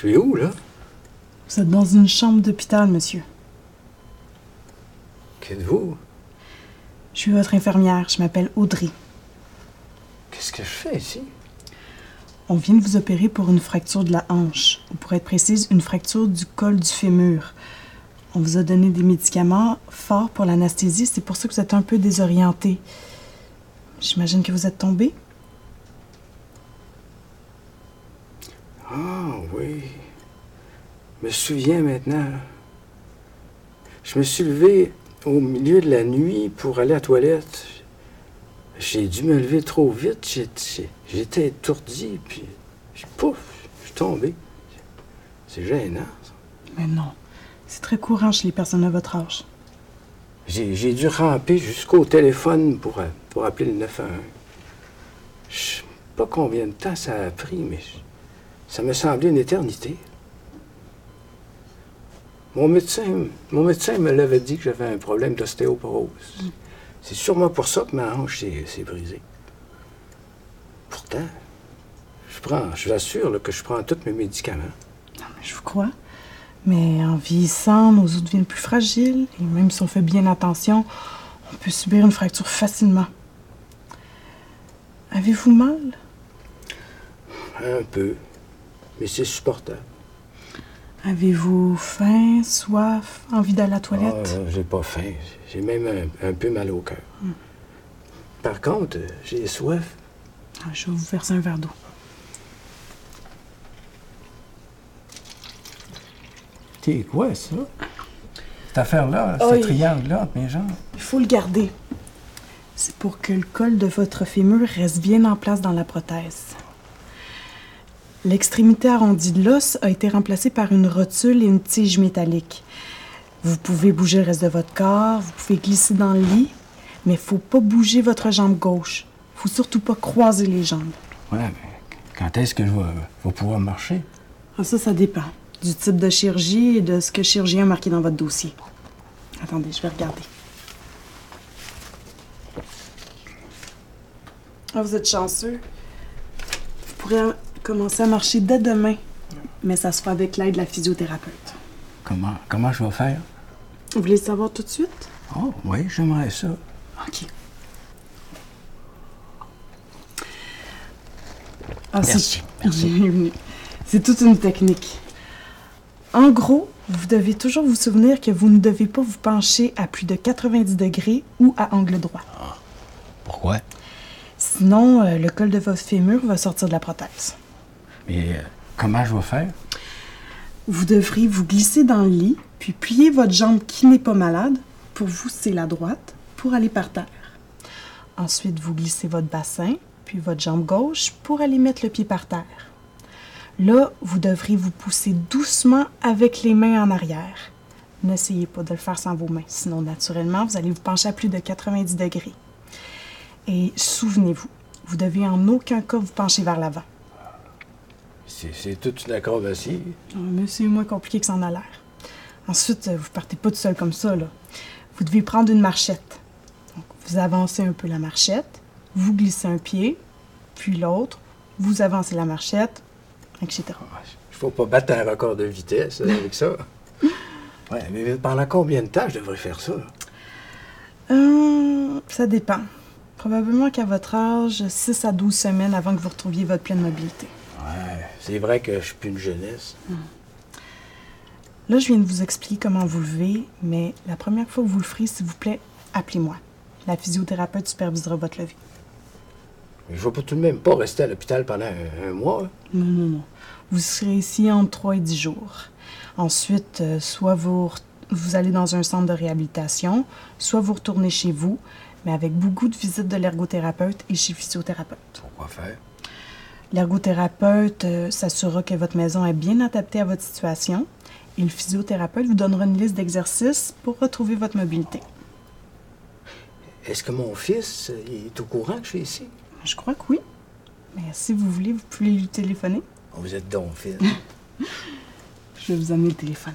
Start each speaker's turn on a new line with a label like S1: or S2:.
S1: Je suis où, là?
S2: Vous êtes dans une chambre d'hôpital, monsieur.
S1: Qu'êtes-vous?
S2: Je suis votre infirmière. Je m'appelle Audrey.
S1: Qu'est-ce que je fais ici?
S2: On vient de vous opérer pour une fracture de la hanche, ou pour être précise, une fracture du col du fémur. On vous a donné des médicaments forts pour l'anesthésie, c'est pour ça que vous êtes un peu désorienté. J'imagine que vous êtes tombé.
S1: Ah oui. Je me souviens maintenant. Je me suis levé au milieu de la nuit pour aller à la toilette. J'ai dû me lever trop vite. J'étais- étourdi, puis je- pouf, je suis tombé. C'est gênant. ça.
S2: Mais non, c'est très courant chez les personnes de votre âge.
S1: J'ai dû ramper jusqu'au téléphone pour, pour appeler le 911. Je sais pas combien de temps ça a pris, mais je- ça me semblait une éternité. Mon médecin, mon médecin me l'avait dit que j'avais un problème d'ostéoporose. C'est sûrement pour ça que ma hanche s'est s'est brisée. Pourtant, je prends, je vous assure là, que je prends tous mes médicaments.
S2: Non, mais je vous crois. Mais en vieillissant, nos os deviennent plus fragiles, et même si on fait bien attention, on peut subir une fracture facilement. Avez-vous mal?
S1: Un peu, mais c'est supportable.
S2: Avez-vous faim, soif, envie d'aller à la toilette?
S1: Ah, j'ai pas faim. J'ai même un, un peu mal au cœur. Par contre, j'ai soif.
S2: Ah, je vais vous verser un verre d'eau.
S1: C'est quoi, ça? Cette affaire-là,
S2: ce Aïe.
S1: triangle-là entre mes jambes.
S2: Il faut le garder. C'est pour que le col de votre fémur reste bien en place dans la prothèse. L'extrémité arrondie de l'os a été remplacée par une rotule et une tige métallique. Vous pouvez bouger le reste de votre corps, vous pouvez glisser dans le lit, mais il faut pas bouger votre jambe gauche. faut surtout pas croiser les jambes.
S1: Ouais, mais quand est-ce que je vais, vais pouvoir marcher?
S2: Ah, ça, ça dépend du type de chirurgie et de ce que le chirurgien a marqué dans votre dossier. Attendez, je vais regarder. Ah, vous êtes chanceux. Vous pourrez commencer à marcher dès demain, mais ça sera avec l'aide de la physiothérapeute.
S1: Comment, comment je vais faire?
S2: Vous voulez le savoir tout de suite?
S1: Oh, oui, j'aimerais ça.
S2: OK. Ah, c'est-
S1: Merci, merci.
S2: C'est toute une technique. En gros, vous devez toujours vous souvenir que vous ne devez pas vous pencher à plus de 90 degrés ou à angle droit.
S1: Pourquoi?
S2: Sinon, euh, le col de votre fémur va sortir de la prothèse.
S1: Mais euh, comment je vais faire?
S2: Vous devrez vous glisser dans le lit, puis plier votre jambe qui n'est pas malade. Pour vous, c'est la droite, pour aller par terre. Ensuite, vous glissez votre bassin, puis votre jambe gauche pour aller mettre le pied par terre. Là, vous devrez vous pousser doucement avec les mains en arrière. N'essayez pas de le faire sans vos mains, sinon naturellement, vous allez vous pencher à plus de 90 degrés. Et souvenez-vous, vous devez en aucun cas vous pencher vers l'avant.
S1: C'est toute une acrobatie.
S2: Ah, Mais c'est moins compliqué que ça en a l'air. Ensuite, euh, vous partez pas tout seul comme ça, là. Vous devez prendre une marchette. Donc, vous avancez un peu la marchette, vous glissez un pied, puis l'autre, vous avancez la marchette, etc.
S1: Je faut pas battre un record de vitesse euh, avec ça. Ouais, mais pendant combien de temps je devrais faire ça?
S2: Euh, ça dépend. Probablement qu'à votre âge, 6 à 12 semaines avant que vous retrouviez votre pleine mobilité.
S1: Ouais, c'est vrai que je suis plus une jeunesse.
S2: Là, je viens de vous expliquer comment vous lever, mais la première fois que vous le ferez, s'il vous plaît, appelez-moi. La physiothérapeute supervisera votre levée.
S1: Mais je vais pas tout de même pas rester à l'hôpital pendant un, un mois.
S2: Non, non, non. Vous serez ici entre 3 et 10 jours. Ensuite, euh, soit vous, vous allez dans un centre de réhabilitation, soit vous retournez chez vous, mais avec beaucoup de visites de l'ergothérapeute et chez physiothérapeute.
S1: Pourquoi faire?
S2: L'ergothérapeute euh, s'assurera que votre maison est bien adaptée à votre situation et le physiothérapeute vous donnera une liste d'exercices pour retrouver votre mobilité.
S1: Est-ce que mon fils euh, est au courant que je suis ici?
S2: Je crois que oui. Mais si vous voulez, vous pouvez lui téléphoner.
S1: Oh, vous êtes donc fils.
S2: Je vais vous amener le téléphone.